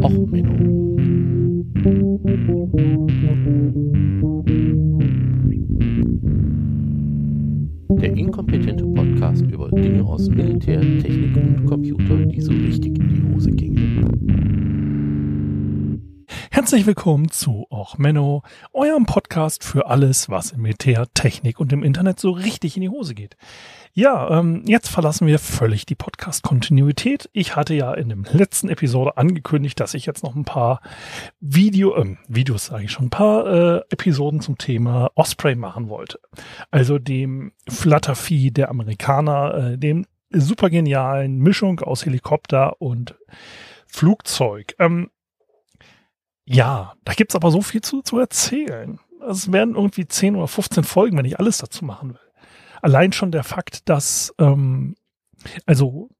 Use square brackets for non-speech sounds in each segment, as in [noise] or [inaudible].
Och, Menno. Der inkompetente Podcast über Dinge aus Militär, Technik und Computer, die so richtig in die Hose gingen. Herzlich willkommen zu Och Menno, eurem Podcast für alles, was im Militär, Technik und im Internet so richtig in die Hose geht. Ja, ähm, jetzt verlassen wir völlig die Podcast-Kontinuität. Ich hatte ja in dem letzten Episode angekündigt, dass ich jetzt noch ein paar Video, ähm, Videos sage ich schon, ein paar äh, Episoden zum Thema Osprey machen wollte. Also dem Fluttervieh der Amerikaner, äh, dem super genialen Mischung aus Helikopter und Flugzeug. Ähm, ja, da gibt's aber so viel zu, zu erzählen. Es werden irgendwie 10 oder 15 Folgen, wenn ich alles dazu machen will. Allein schon der Fakt, dass ähm, also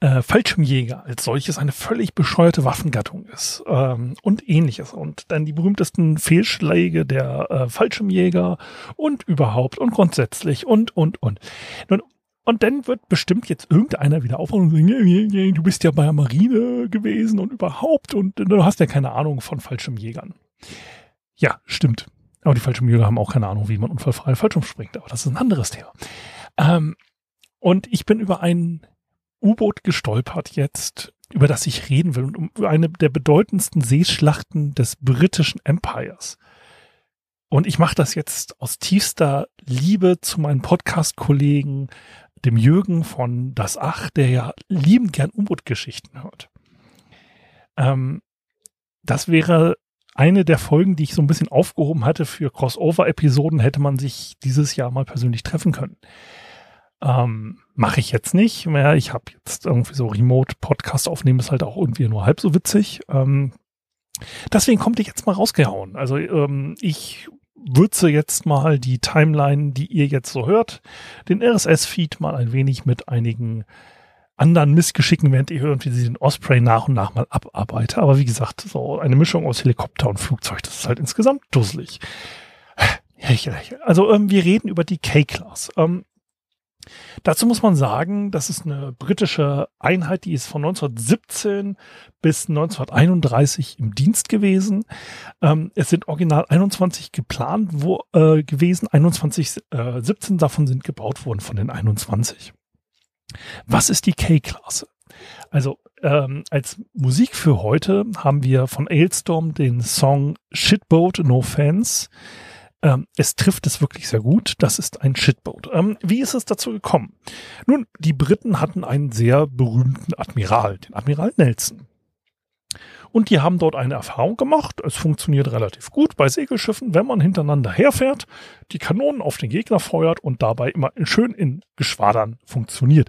äh, Fallschirmjäger als solches eine völlig bescheuerte Waffengattung ist ähm, und ähnliches. Und dann die berühmtesten Fehlschläge der äh, Fallschirmjäger und überhaupt und grundsätzlich und, und, und. Nun, und dann wird bestimmt jetzt irgendeiner wieder aufwachen und sagen, du bist ja bei der Marine gewesen und überhaupt und du hast ja keine Ahnung von Fallschirmjägern. Ja, stimmt. Aber die Fallschirmjäger haben auch keine Ahnung, wie man unfallfrei Fallschirm springt. Aber das ist ein anderes Thema. Ähm, und ich bin über ein U-Boot gestolpert jetzt, über das ich reden will und um eine der bedeutendsten Seeschlachten des britischen Empires. Und ich mache das jetzt aus tiefster Liebe zu meinen Podcast-Kollegen, dem Jürgen von Das Ach, der ja liebend gern U-Boot-Geschichten hört. Ähm, das wäre eine der Folgen, die ich so ein bisschen aufgehoben hatte für Crossover-Episoden, hätte man sich dieses Jahr mal persönlich treffen können. Ähm, Mache ich jetzt nicht mehr. Ich habe jetzt irgendwie so Remote-Podcast aufnehmen, ist halt auch irgendwie nur halb so witzig. Ähm, deswegen kommt ich jetzt mal rausgehauen. Also ähm, ich würze jetzt mal die Timeline, die ihr jetzt so hört, den RSS-Feed mal ein wenig mit einigen anderen Missgeschicken, während ich irgendwie den Osprey nach und nach mal abarbeite. Aber wie gesagt, so eine Mischung aus Helikopter und Flugzeug, das ist halt insgesamt dusselig. Also ähm, wir reden über die K-Class. Ähm, dazu muss man sagen, das ist eine britische Einheit, die ist von 1917 bis 1931 im Dienst gewesen. Ähm, es sind original 21 geplant wo, äh, gewesen, 21, äh, 17 davon sind gebaut worden von den 21. Was ist die K-Klasse? Also ähm, als Musik für heute haben wir von Ailstorm den Song Shitboat No Fans. Ähm, es trifft es wirklich sehr gut. Das ist ein Shitboat. Ähm, wie ist es dazu gekommen? Nun, die Briten hatten einen sehr berühmten Admiral, den Admiral Nelson. Und die haben dort eine Erfahrung gemacht. Es funktioniert relativ gut bei Segelschiffen, wenn man hintereinander herfährt, die Kanonen auf den Gegner feuert und dabei immer schön in Geschwadern funktioniert.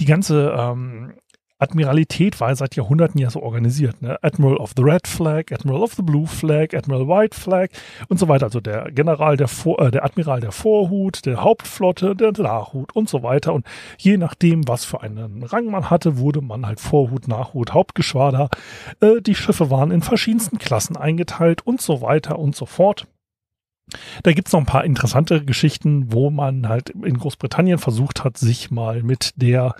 Die ganze ähm, Admiralität war seit Jahrhunderten ja so organisiert. Ne? Admiral of the Red Flag, Admiral of the Blue Flag, Admiral White Flag und so weiter. Also der General der Vor äh, der Admiral der Vorhut, der Hauptflotte, der Nachhut und so weiter. Und je nachdem, was für einen Rang man hatte, wurde man halt Vorhut, Nachhut, Hauptgeschwader. Äh, die Schiffe waren in verschiedensten Klassen eingeteilt und so weiter und so fort. Da gibt's noch ein paar interessante Geschichten, wo man halt in Großbritannien versucht hat, sich mal mit der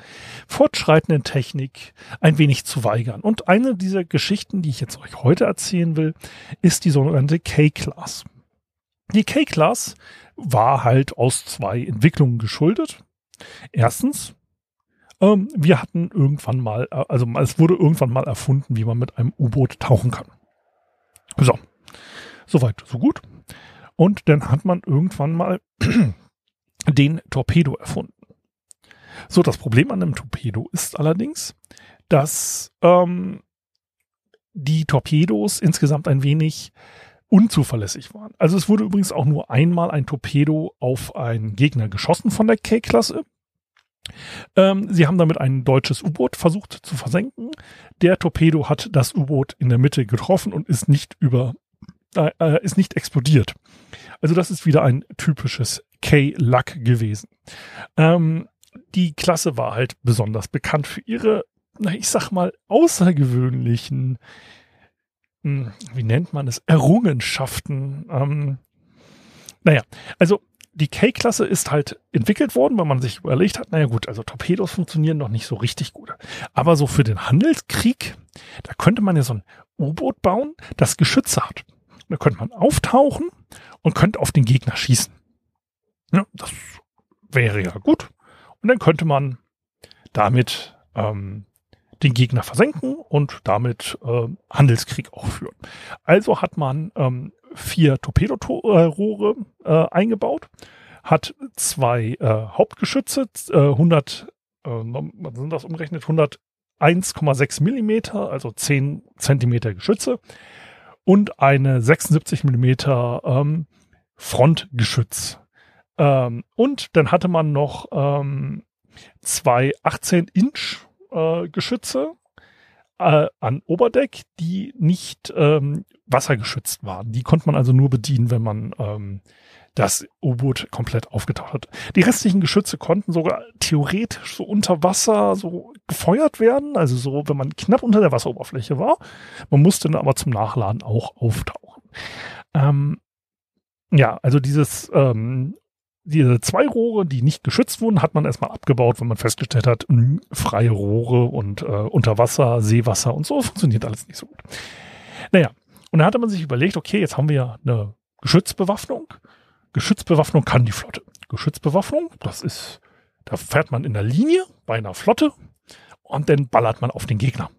fortschreitenden Technik ein wenig zu weigern. Und eine dieser Geschichten, die ich jetzt euch heute erzählen will, ist die sogenannte K-Class. Die K-Class war halt aus zwei Entwicklungen geschuldet. Erstens, ähm, wir hatten irgendwann mal, äh, also es wurde irgendwann mal erfunden, wie man mit einem U-Boot tauchen kann. So, soweit, so gut. Und dann hat man irgendwann mal [clears throat] den Torpedo erfunden. So, das Problem an einem Torpedo ist allerdings, dass ähm, die Torpedos insgesamt ein wenig unzuverlässig waren. Also es wurde übrigens auch nur einmal ein Torpedo auf einen Gegner geschossen von der K-Klasse. Ähm, sie haben damit ein deutsches U-Boot versucht zu versenken. Der Torpedo hat das U-Boot in der Mitte getroffen und ist nicht über äh, ist nicht explodiert. Also das ist wieder ein typisches K-Luck gewesen. Ähm, die Klasse war halt besonders bekannt für ihre, na, ich sag mal, außergewöhnlichen, hm, wie nennt man es, Errungenschaften. Ähm, naja, also die K-Klasse ist halt entwickelt worden, weil man sich überlegt hat, naja gut, also Torpedos funktionieren noch nicht so richtig gut. Aber so für den Handelskrieg Da könnte man ja so ein U-Boot bauen, das Geschütze hat. Da könnte man auftauchen und könnte auf den Gegner schießen. Ja, das wäre ja gut. Und dann könnte man damit ähm, den Gegner versenken und damit äh, Handelskrieg auch führen. Also hat man ähm, vier Torpedorohre äh, eingebaut, hat zwei äh, Hauptgeschütze, äh, 100, äh, was sind das umgerechnet, 101,6 Millimeter, also 10 Zentimeter Geschütze und eine 76 Millimeter ähm, Frontgeschütz. Ähm, und dann hatte man noch ähm, zwei 18 Inch äh, Geschütze äh, an Oberdeck, die nicht ähm, wassergeschützt waren. Die konnte man also nur bedienen, wenn man ähm, das U-Boot komplett aufgetaucht hat. Die restlichen Geschütze konnten sogar theoretisch so unter Wasser so gefeuert werden, also so, wenn man knapp unter der Wasseroberfläche war. Man musste dann aber zum Nachladen auch auftauchen. Ähm, ja, also dieses ähm, diese zwei Rohre, die nicht geschützt wurden, hat man erstmal abgebaut, wenn man festgestellt hat, mh, hm, freie Rohre und äh, Unterwasser, Seewasser und so funktioniert alles nicht so gut. Naja, und da hatte man sich überlegt, okay, jetzt haben wir ja eine Geschützbewaffnung. Geschützbewaffnung kann die Flotte. Geschützbewaffnung, das ist, da fährt man in der Linie bei einer Flotte und dann ballert man auf den Gegner.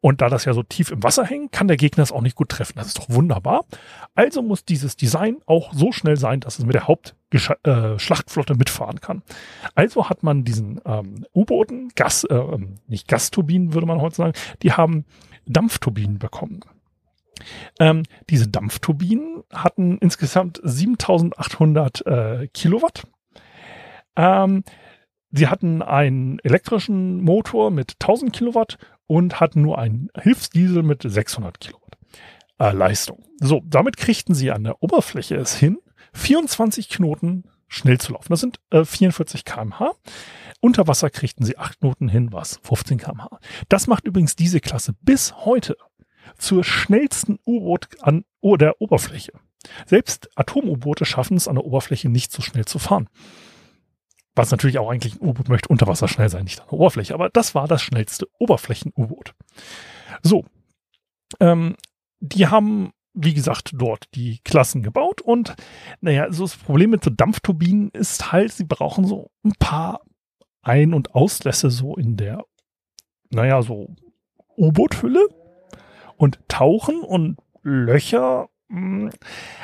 Und da das ja so tief im Wasser hängt, kann der Gegner es auch nicht gut treffen. Das ist doch wunderbar. Also muss dieses Design auch so schnell sein, dass es mit der Hauptschlachtflotte äh, mitfahren kann. Also hat man diesen ähm, U-Booten, Gas, äh, ähm, nicht Gasturbinen würde man heute sagen, die haben Dampfturbinen bekommen. Ähm, diese Dampfturbinen hatten insgesamt 7800 äh, Kilowatt. Ähm, sie hatten einen elektrischen Motor mit 1000 Kilowatt und hatten nur einen Hilfsdiesel mit 600 Kilowatt äh, Leistung. So, damit kriegten sie an der Oberfläche es hin, 24 Knoten schnell zu laufen. Das sind äh, 44 kmh. Unter Wasser kriegten sie 8 Knoten hin, was 15 kmh. Das macht übrigens diese Klasse bis heute zur schnellsten U-Boot an der Oberfläche. Selbst Atom-U-Boote schaffen es an der Oberfläche nicht so schnell zu fahren. Was natürlich auch eigentlich ein U-Boot möchte unter Wasser schnell sein, nicht an der Oberfläche. Aber das war das schnellste Oberflächen-U-Boot. So. Ähm, die haben, wie gesagt, dort die Klassen gebaut und naja, so das Problem mit so Dampfturbinen ist halt, sie brauchen so ein paar Ein- und Auslässe so in der, naja, so U-Boot-Hülle und Tauchen und Löcher hm,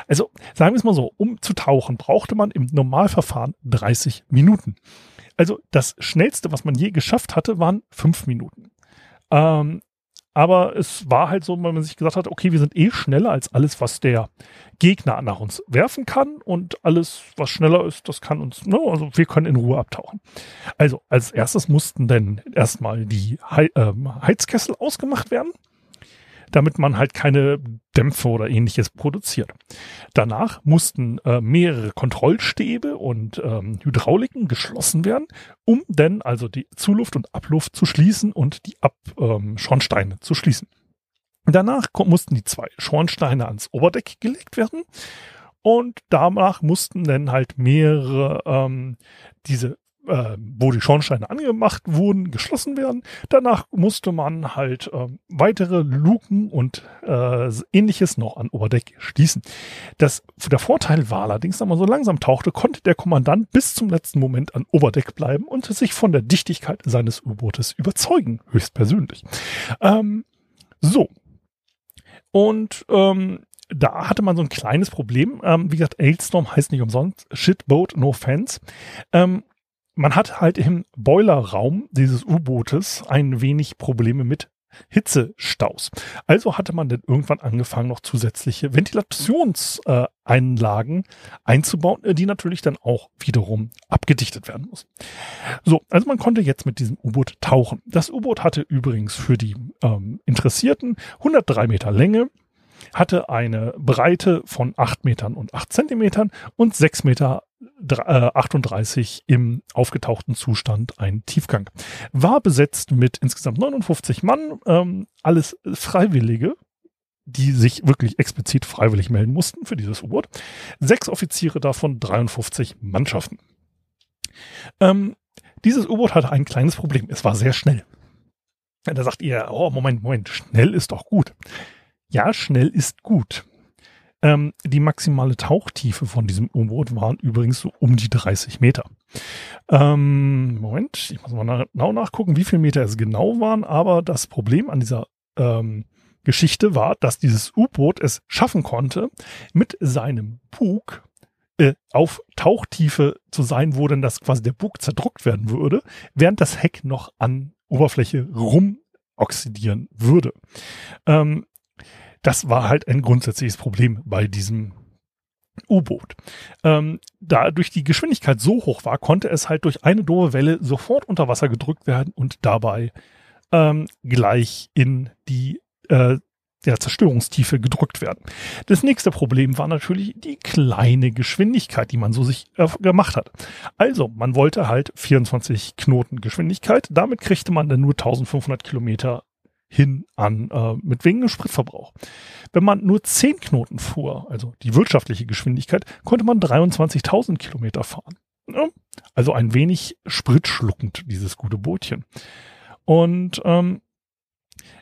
also sagen wir es mal so, um zu tauchen, brauchte man im Normalverfahren 30 Minuten. Also das Schnellste, was man je geschafft hatte, waren fünf Minuten. Ähm, aber es war halt so, weil man sich gesagt hat, okay, wir sind eh schneller als alles, was der Gegner nach uns werfen kann und alles, was schneller ist, das kann uns, ne, also wir können in Ruhe abtauchen. Also als erstes mussten dann erstmal die He äh, Heizkessel ausgemacht werden damit man halt keine Dämpfe oder ähnliches produziert. Danach mussten äh, mehrere Kontrollstäbe und ähm, Hydrauliken geschlossen werden, um dann also die Zuluft und Abluft zu schließen und die Ab ähm, Schornsteine zu schließen. Danach mussten die zwei Schornsteine ans Oberdeck gelegt werden und danach mussten dann halt mehrere ähm, diese äh, wo die Schornsteine angemacht wurden, geschlossen werden. Danach musste man halt äh, weitere Luken und äh, ähnliches noch an Oberdeck schließen. Das, der Vorteil war allerdings, dass man so langsam tauchte, konnte der Kommandant bis zum letzten Moment an Oberdeck bleiben und sich von der Dichtigkeit seines U-Bootes überzeugen, höchstpersönlich. Ähm, so. Und ähm, da hatte man so ein kleines Problem. Ähm, wie gesagt, Ailstorm heißt nicht umsonst Shitboat, no fans. Ähm, man hat halt im Boilerraum dieses U-Bootes ein wenig Probleme mit Hitzestaus. Also hatte man dann irgendwann angefangen, noch zusätzliche Ventilationseinlagen einzubauen, die natürlich dann auch wiederum abgedichtet werden muss. So, also man konnte jetzt mit diesem U-Boot tauchen. Das U-Boot hatte übrigens für die ähm, Interessierten 103 Meter Länge, hatte eine Breite von 8 Metern und 8 Zentimetern und 6 Meter 38 äh, im aufgetauchten Zustand ein Tiefgang. War besetzt mit insgesamt 59 Mann, ähm, alles Freiwillige, die sich wirklich explizit freiwillig melden mussten für dieses U-Boot. Sechs Offiziere davon, 53 Mannschaften. Ähm, dieses U-Boot hatte ein kleines Problem. Es war sehr schnell. Da sagt ihr, oh, Moment, Moment, schnell ist doch gut. Ja, schnell ist gut. Ähm, die maximale Tauchtiefe von diesem U-Boot waren übrigens so um die 30 Meter. Ähm, Moment, ich muss mal genau nachgucken, wie viele Meter es genau waren, aber das Problem an dieser ähm, Geschichte war, dass dieses U-Boot es schaffen konnte, mit seinem Bug äh, auf Tauchtiefe zu sein, wo dann das quasi der Bug zerdruckt werden würde, während das Heck noch an Oberfläche rumoxidieren würde. Ähm, das war halt ein grundsätzliches Problem bei diesem U-Boot. Ähm, da durch die Geschwindigkeit so hoch war, konnte es halt durch eine doofe Welle sofort unter Wasser gedrückt werden und dabei ähm, gleich in die äh, der Zerstörungstiefe gedrückt werden. Das nächste Problem war natürlich die kleine Geschwindigkeit, die man so sich äh, gemacht hat. Also, man wollte halt 24 Knoten Geschwindigkeit. Damit kriegte man dann nur 1500 Kilometer hin an äh, mit wenigen Spritverbrauch. Wenn man nur 10 Knoten fuhr, also die wirtschaftliche Geschwindigkeit, konnte man 23.000 Kilometer fahren. Ja, also ein wenig spritschluckend, dieses gute Bootchen. Und ähm,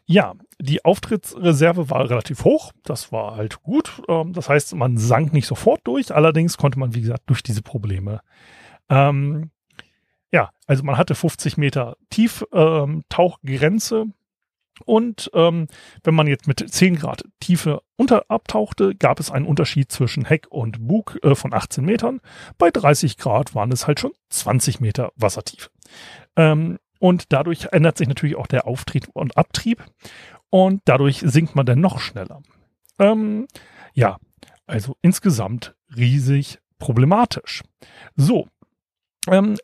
ja, die Auftrittsreserve war relativ hoch. Das war halt gut. Ähm, das heißt, man sank nicht sofort durch. Allerdings konnte man, wie gesagt, durch diese Probleme ähm, ja, also man hatte 50 Meter Tieftauchgrenze. Ähm, und ähm, wenn man jetzt mit 10 Grad Tiefe unter abtauchte, gab es einen Unterschied zwischen Heck und Bug äh, von 18 Metern. Bei 30 Grad waren es halt schon 20 Meter Wassertiefe. Ähm, und dadurch ändert sich natürlich auch der Auftrieb und Abtrieb. Und dadurch sinkt man dann noch schneller. Ähm, ja, also insgesamt riesig problematisch. So,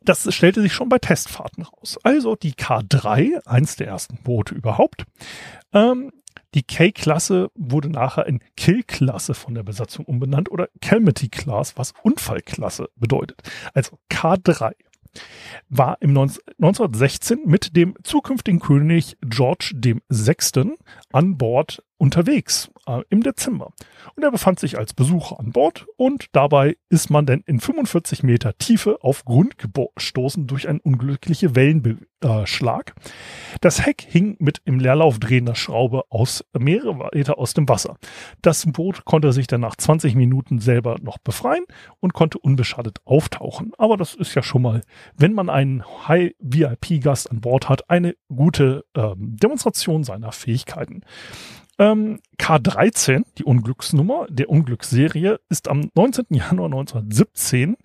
das stellte sich schon bei Testfahrten raus. Also die K3, eins der ersten Boote überhaupt. Ähm, die K-Klasse wurde nachher in Kill-Klasse von der Besatzung umbenannt oder Calamity-Class, was Unfallklasse bedeutet. Also K3 war im 1916 mit dem zukünftigen König George VI. an Bord unterwegs äh, im Dezember. Und er befand sich als Besucher an Bord und dabei ist man dann in 45 Meter Tiefe auf Grund gestoßen durch einen unglücklichen Wellenbeschlag. Das Heck hing mit im Leerlauf drehender Schraube aus mehrere Meter aus dem Wasser. Das Boot konnte sich dann nach 20 Minuten selber noch befreien und konnte unbeschadet auftauchen. Aber das ist ja schon mal, wenn man einen High-VIP-Gast an Bord hat, eine gute ähm, Demonstration seiner Fähigkeiten. Ähm, K13, die Unglücksnummer der Unglücksserie, ist am 19. Januar 1917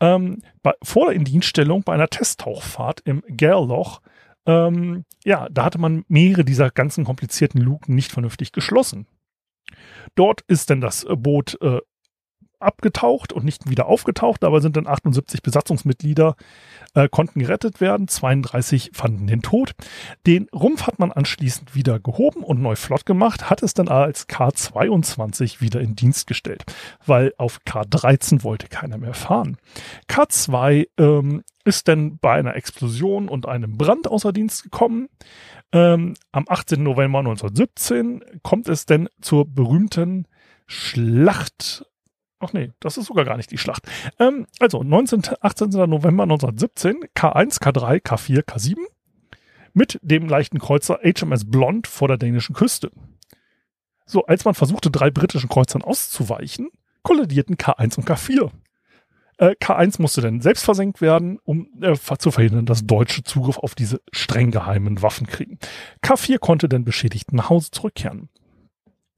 ähm, bei, vor der Indienststellung bei einer Testtauchfahrt im Gerloch ähm, ja, da hatte man mehrere dieser ganzen komplizierten Luken nicht vernünftig geschlossen. Dort ist dann das Boot äh, abgetaucht und nicht wieder aufgetaucht. Dabei sind dann 78 Besatzungsmitglieder äh, konnten gerettet werden, 32 fanden den Tod. Den Rumpf hat man anschließend wieder gehoben und neu flott gemacht, hat es dann als K22 wieder in Dienst gestellt, weil auf K13 wollte keiner mehr fahren. K2 ähm, ist dann bei einer Explosion und einem Brand außer Dienst gekommen. Ähm, am 18. November 1917 kommt es denn zur berühmten Schlacht Ach nee, das ist sogar gar nicht die Schlacht. Ähm, also 19, 18. November 1917, K1, K3, K4, K7 mit dem leichten Kreuzer HMS Blond vor der dänischen Küste. So, als man versuchte, drei britischen Kreuzern auszuweichen, kollidierten K1 und K4. Äh, K1 musste dann selbst versenkt werden, um äh, zu verhindern, dass Deutsche Zugriff auf diese streng geheimen Waffen kriegen. K4 konnte dann beschädigt nach Hause zurückkehren.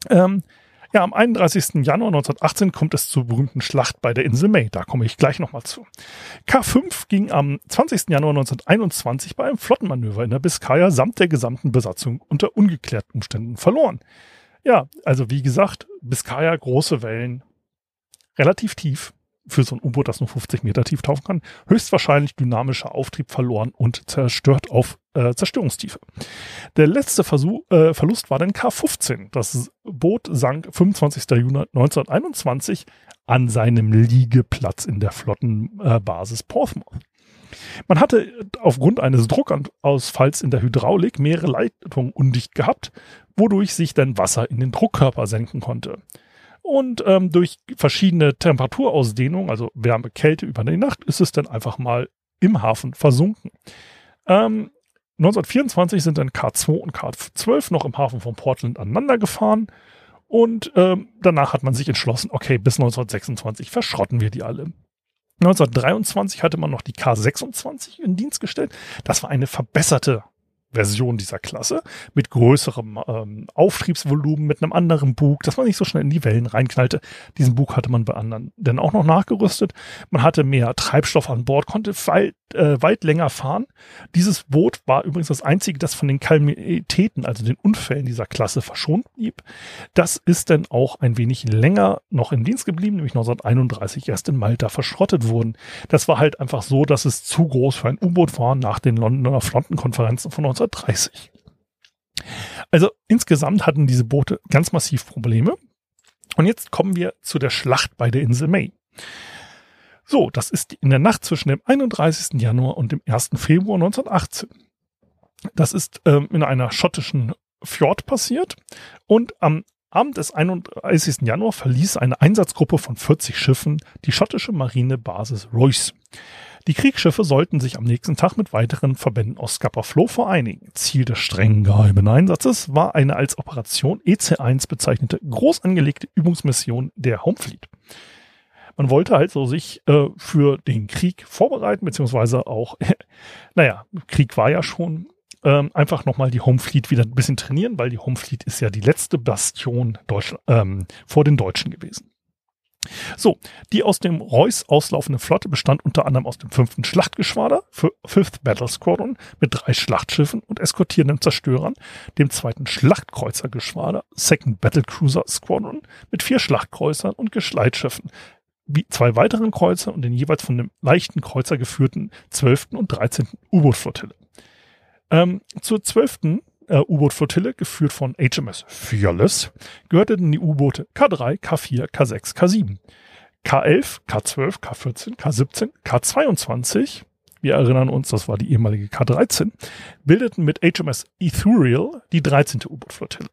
Ähm, ja, am 31. Januar 1918 kommt es zur berühmten Schlacht bei der Insel May. Da komme ich gleich nochmal zu. K5 ging am 20. Januar 1921 bei einem Flottenmanöver in der Biskaya samt der gesamten Besatzung unter ungeklärten Umständen verloren. Ja, also wie gesagt, Biskaya, große Wellen, relativ tief für so ein U-Boot, das nur 50 Meter tief tauchen kann, höchstwahrscheinlich dynamischer Auftrieb verloren und zerstört auf äh, Zerstörungstiefe. Der letzte Versuch, äh, Verlust war dann K15. Das Boot sank 25. Juni 1921 an seinem Liegeplatz in der Flottenbasis äh, Portsmouth. Man hatte aufgrund eines Druckausfalls in der Hydraulik mehrere Leitungen undicht gehabt, wodurch sich dann Wasser in den Druckkörper senken konnte. Und ähm, durch verschiedene Temperaturausdehnungen, also Wärme, Kälte über die Nacht, ist es dann einfach mal im Hafen versunken. Ähm, 1924 sind dann K2 und K12 noch im Hafen von Portland aneinander gefahren. Und ähm, danach hat man sich entschlossen, okay, bis 1926 verschrotten wir die alle. 1923 hatte man noch die K26 in Dienst gestellt. Das war eine verbesserte Version dieser Klasse mit größerem ähm, Auftriebsvolumen, mit einem anderen Bug, dass man nicht so schnell in die Wellen reinknallte. Diesen Bug hatte man bei anderen denn auch noch nachgerüstet. Man hatte mehr Treibstoff an Bord, konnte weit, äh, weit länger fahren. Dieses Boot war übrigens das einzige, das von den Kalamitäten, also den Unfällen dieser Klasse verschont blieb. Das ist dann auch ein wenig länger noch im Dienst geblieben, nämlich 1931 erst in Malta verschrottet wurden. Das war halt einfach so, dass es zu groß für ein U-Boot war nach den Londoner Frontenkonferenzen von 1930. Also insgesamt hatten diese Boote ganz massiv Probleme. Und jetzt kommen wir zu der Schlacht bei der Insel May. So, das ist in der Nacht zwischen dem 31. Januar und dem 1. Februar 1918. Das ist ähm, in einer schottischen Fjord passiert und am Abend des 31. Januar verließ eine Einsatzgruppe von 40 Schiffen die schottische Marinebasis Royce. Die Kriegsschiffe sollten sich am nächsten Tag mit weiteren Verbänden aus Scapa Flow vereinigen. Ziel des strengen geheimen Einsatzes war eine als Operation EC1 bezeichnete groß angelegte Übungsmission der Home Fleet. Man wollte halt so sich äh, für den Krieg vorbereiten, beziehungsweise auch, [laughs] naja, Krieg war ja schon, ähm, einfach nochmal die Home Fleet wieder ein bisschen trainieren, weil die Home Fleet ist ja die letzte Bastion Deutsch, ähm, vor den Deutschen gewesen. So, die aus dem Reuss auslaufende Flotte bestand unter anderem aus dem fünften Schlachtgeschwader, Fifth Battle Squadron mit drei Schlachtschiffen und eskortierenden Zerstörern, dem zweiten Schlachtkreuzergeschwader, Second Battle Cruiser Squadron mit vier Schlachtkreuzern und Geschleitschiffen, zwei weiteren Kreuzer und den jeweils von dem leichten Kreuzer geführten zwölften und dreizehnten U-Boot-Flottille. Ähm, zur zwölften äh, U-Boot-Flottille, geführt von HMS Fearless, gehörten die U-Boote K3, K4, K6, K7. K11, K12, K14, K17, K22, wir erinnern uns, das war die ehemalige K13, bildeten mit HMS Ethereal die 13. U-Boot-Flottille.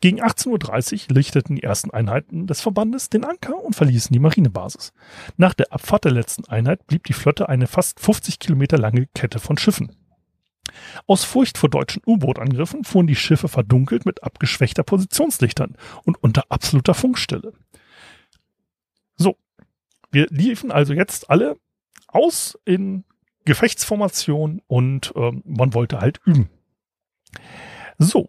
Gegen 18.30 Uhr lichteten die ersten Einheiten des Verbandes den Anker und verließen die Marinebasis. Nach der Abfahrt der letzten Einheit blieb die Flotte eine fast 50 Kilometer lange Kette von Schiffen. Aus Furcht vor deutschen U-Boot-Angriffen fuhren die Schiffe verdunkelt mit abgeschwächter Positionslichtern und unter absoluter Funkstille. So, wir liefen also jetzt alle aus in Gefechtsformation und ähm, man wollte halt üben. So.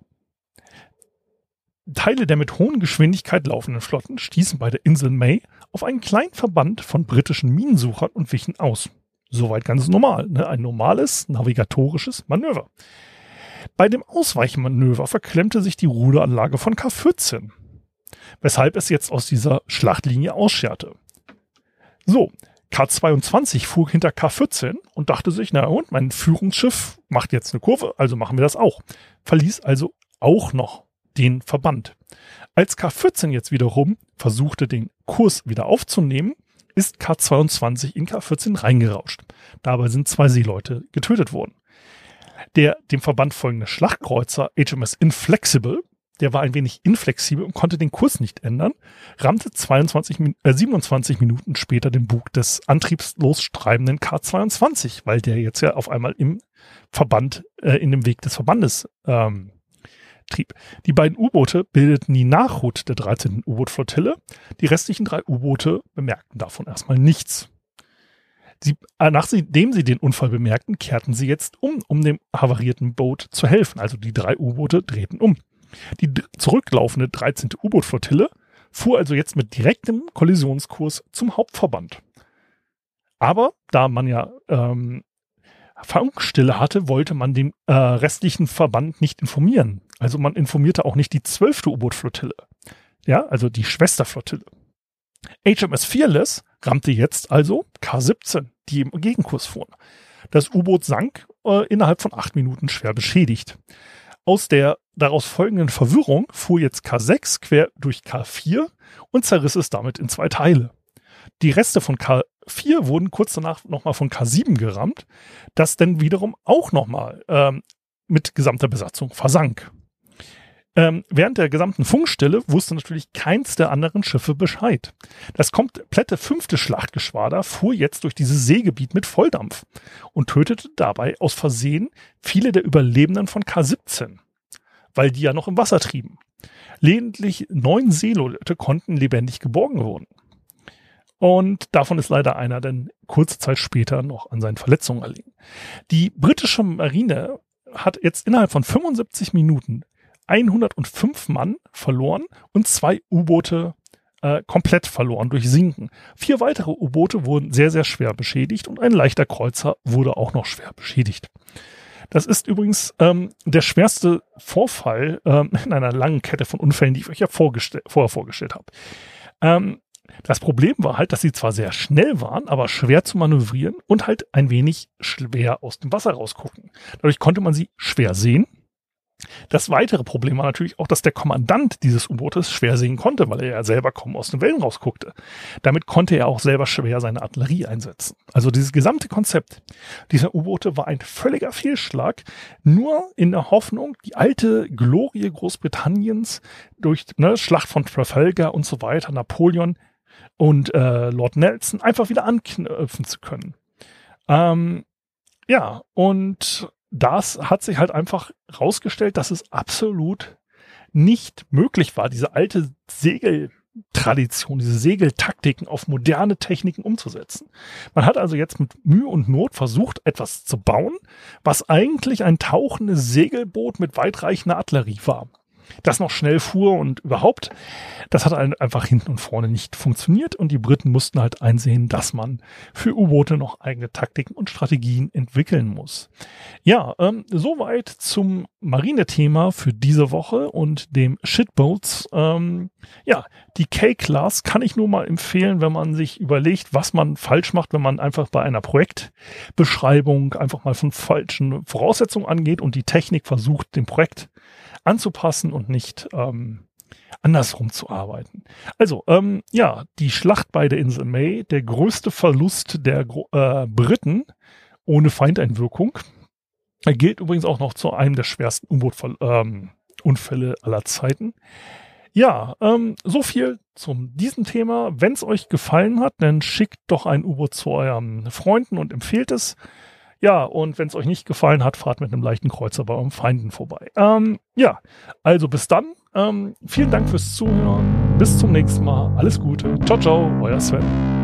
Teile der mit hohen Geschwindigkeit laufenden Flotten stießen bei der Insel May auf einen kleinen Verband von britischen Minensuchern und wichen aus. Soweit ganz normal. Ne? Ein normales navigatorisches Manöver. Bei dem Ausweichmanöver verklemmte sich die Ruderanlage von K14, weshalb es jetzt aus dieser Schlachtlinie ausscherte. So, K22 fuhr hinter K14 und dachte sich, na und, mein Führungsschiff macht jetzt eine Kurve, also machen wir das auch. Verließ also auch noch den Verband. Als K14 jetzt wiederum versuchte, den Kurs wieder aufzunehmen, ist K22 in K14 reingerauscht. Dabei sind zwei Seeleute getötet worden. Der dem Verband folgende Schlachtkreuzer HMS Inflexible, der war ein wenig inflexibel und konnte den Kurs nicht ändern, rammte 22, äh, 27 Minuten später den Bug des antriebslos streibenden K22, weil der jetzt ja auf einmal im Verband, äh, in dem Weg des Verbandes ähm, trieb. Die beiden U-Boote bildeten die Nachhut der 13. U-Boot-Flottille. Die restlichen drei U-Boote bemerkten davon erstmal nichts. Sie, äh, nachdem sie den Unfall bemerkten, kehrten sie jetzt um, um dem havarierten Boot zu helfen. Also die drei U-Boote drehten um. Die zurücklaufende 13. U-Boot-Flottille fuhr also jetzt mit direktem Kollisionskurs zum Hauptverband. Aber da man ja ähm, Funkstille hatte, wollte man den äh, restlichen Verband nicht informieren. Also man informierte auch nicht die zwölfte U-Boot-Flottille. Ja, also die Schwesterflottille. HMS Fearless rammte jetzt also K-17, die im Gegenkurs fuhren. Das U-Boot sank äh, innerhalb von acht Minuten schwer beschädigt. Aus der daraus folgenden Verwirrung fuhr jetzt K6 quer durch K4 und zerriss es damit in zwei Teile. Die Reste von K4 wurden kurz danach nochmal von K7 gerammt, das dann wiederum auch nochmal ähm, mit gesamter Besatzung versank. Ähm, während der gesamten Funkstille wusste natürlich keins der anderen Schiffe Bescheid. Das komplette fünfte Schlachtgeschwader fuhr jetzt durch dieses Seegebiet mit Volldampf und tötete dabei aus Versehen viele der Überlebenden von K-17, weil die ja noch im Wasser trieben. Lediglich neun Seeleute konnten lebendig geborgen werden. Und davon ist leider einer dann kurze Zeit später noch an seinen Verletzungen erlegen. Die britische Marine hat jetzt innerhalb von 75 Minuten 105 Mann verloren und zwei U-Boote äh, komplett verloren durch Sinken. Vier weitere U-Boote wurden sehr, sehr schwer beschädigt und ein leichter Kreuzer wurde auch noch schwer beschädigt. Das ist übrigens ähm, der schwerste Vorfall ähm, [laughs] in einer langen Kette von Unfällen, die ich euch ja vorgestell vorher vorgestellt habe. Ähm, das Problem war halt, dass sie zwar sehr schnell waren, aber schwer zu manövrieren und halt ein wenig schwer aus dem Wasser rausgucken. Dadurch konnte man sie schwer sehen. Das weitere Problem war natürlich auch, dass der Kommandant dieses U-Bootes schwer sehen konnte, weil er ja selber kaum aus den Wellen rausguckte. Damit konnte er auch selber schwer seine Artillerie einsetzen. Also dieses gesamte Konzept dieser U-Boote war ein völliger Fehlschlag, nur in der Hoffnung, die alte Glorie Großbritanniens durch ne, Schlacht von Trafalgar und so weiter, Napoleon und äh, Lord Nelson einfach wieder anknüpfen zu können. Ähm, ja, und das hat sich halt einfach rausgestellt, dass es absolut nicht möglich war, diese alte Segeltradition, diese Segeltaktiken auf moderne Techniken umzusetzen. Man hat also jetzt mit Mühe und Not versucht, etwas zu bauen, was eigentlich ein tauchendes Segelboot mit weitreichender Artillerie war das noch schnell fuhr und überhaupt, das hat einfach hinten und vorne nicht funktioniert und die Briten mussten halt einsehen, dass man für U-Boote noch eigene Taktiken und Strategien entwickeln muss. Ja, ähm, soweit zum Marinethema für diese Woche und dem Shitboats. Ähm, ja, die K-Class kann ich nur mal empfehlen, wenn man sich überlegt, was man falsch macht, wenn man einfach bei einer Projektbeschreibung einfach mal von falschen Voraussetzungen angeht und die Technik versucht, dem Projekt anzupassen und nicht ähm, andersrum zu arbeiten. Also, ähm, ja, die Schlacht bei der Insel May, der größte Verlust der äh, Briten ohne Feindeinwirkung, er gilt übrigens auch noch zu einem der schwersten U-Boot-Unfälle ähm, aller Zeiten. Ja, ähm, so viel zum diesem Thema. Wenn es euch gefallen hat, dann schickt doch ein U-Boot zu euren Freunden und empfehlt es. Ja, und wenn es euch nicht gefallen hat, fahrt mit einem leichten Kreuzer bei euren Feinden vorbei. Ähm, ja, also bis dann. Ähm, vielen Dank fürs Zuhören. Bis zum nächsten Mal. Alles Gute. Ciao, ciao, euer Sven.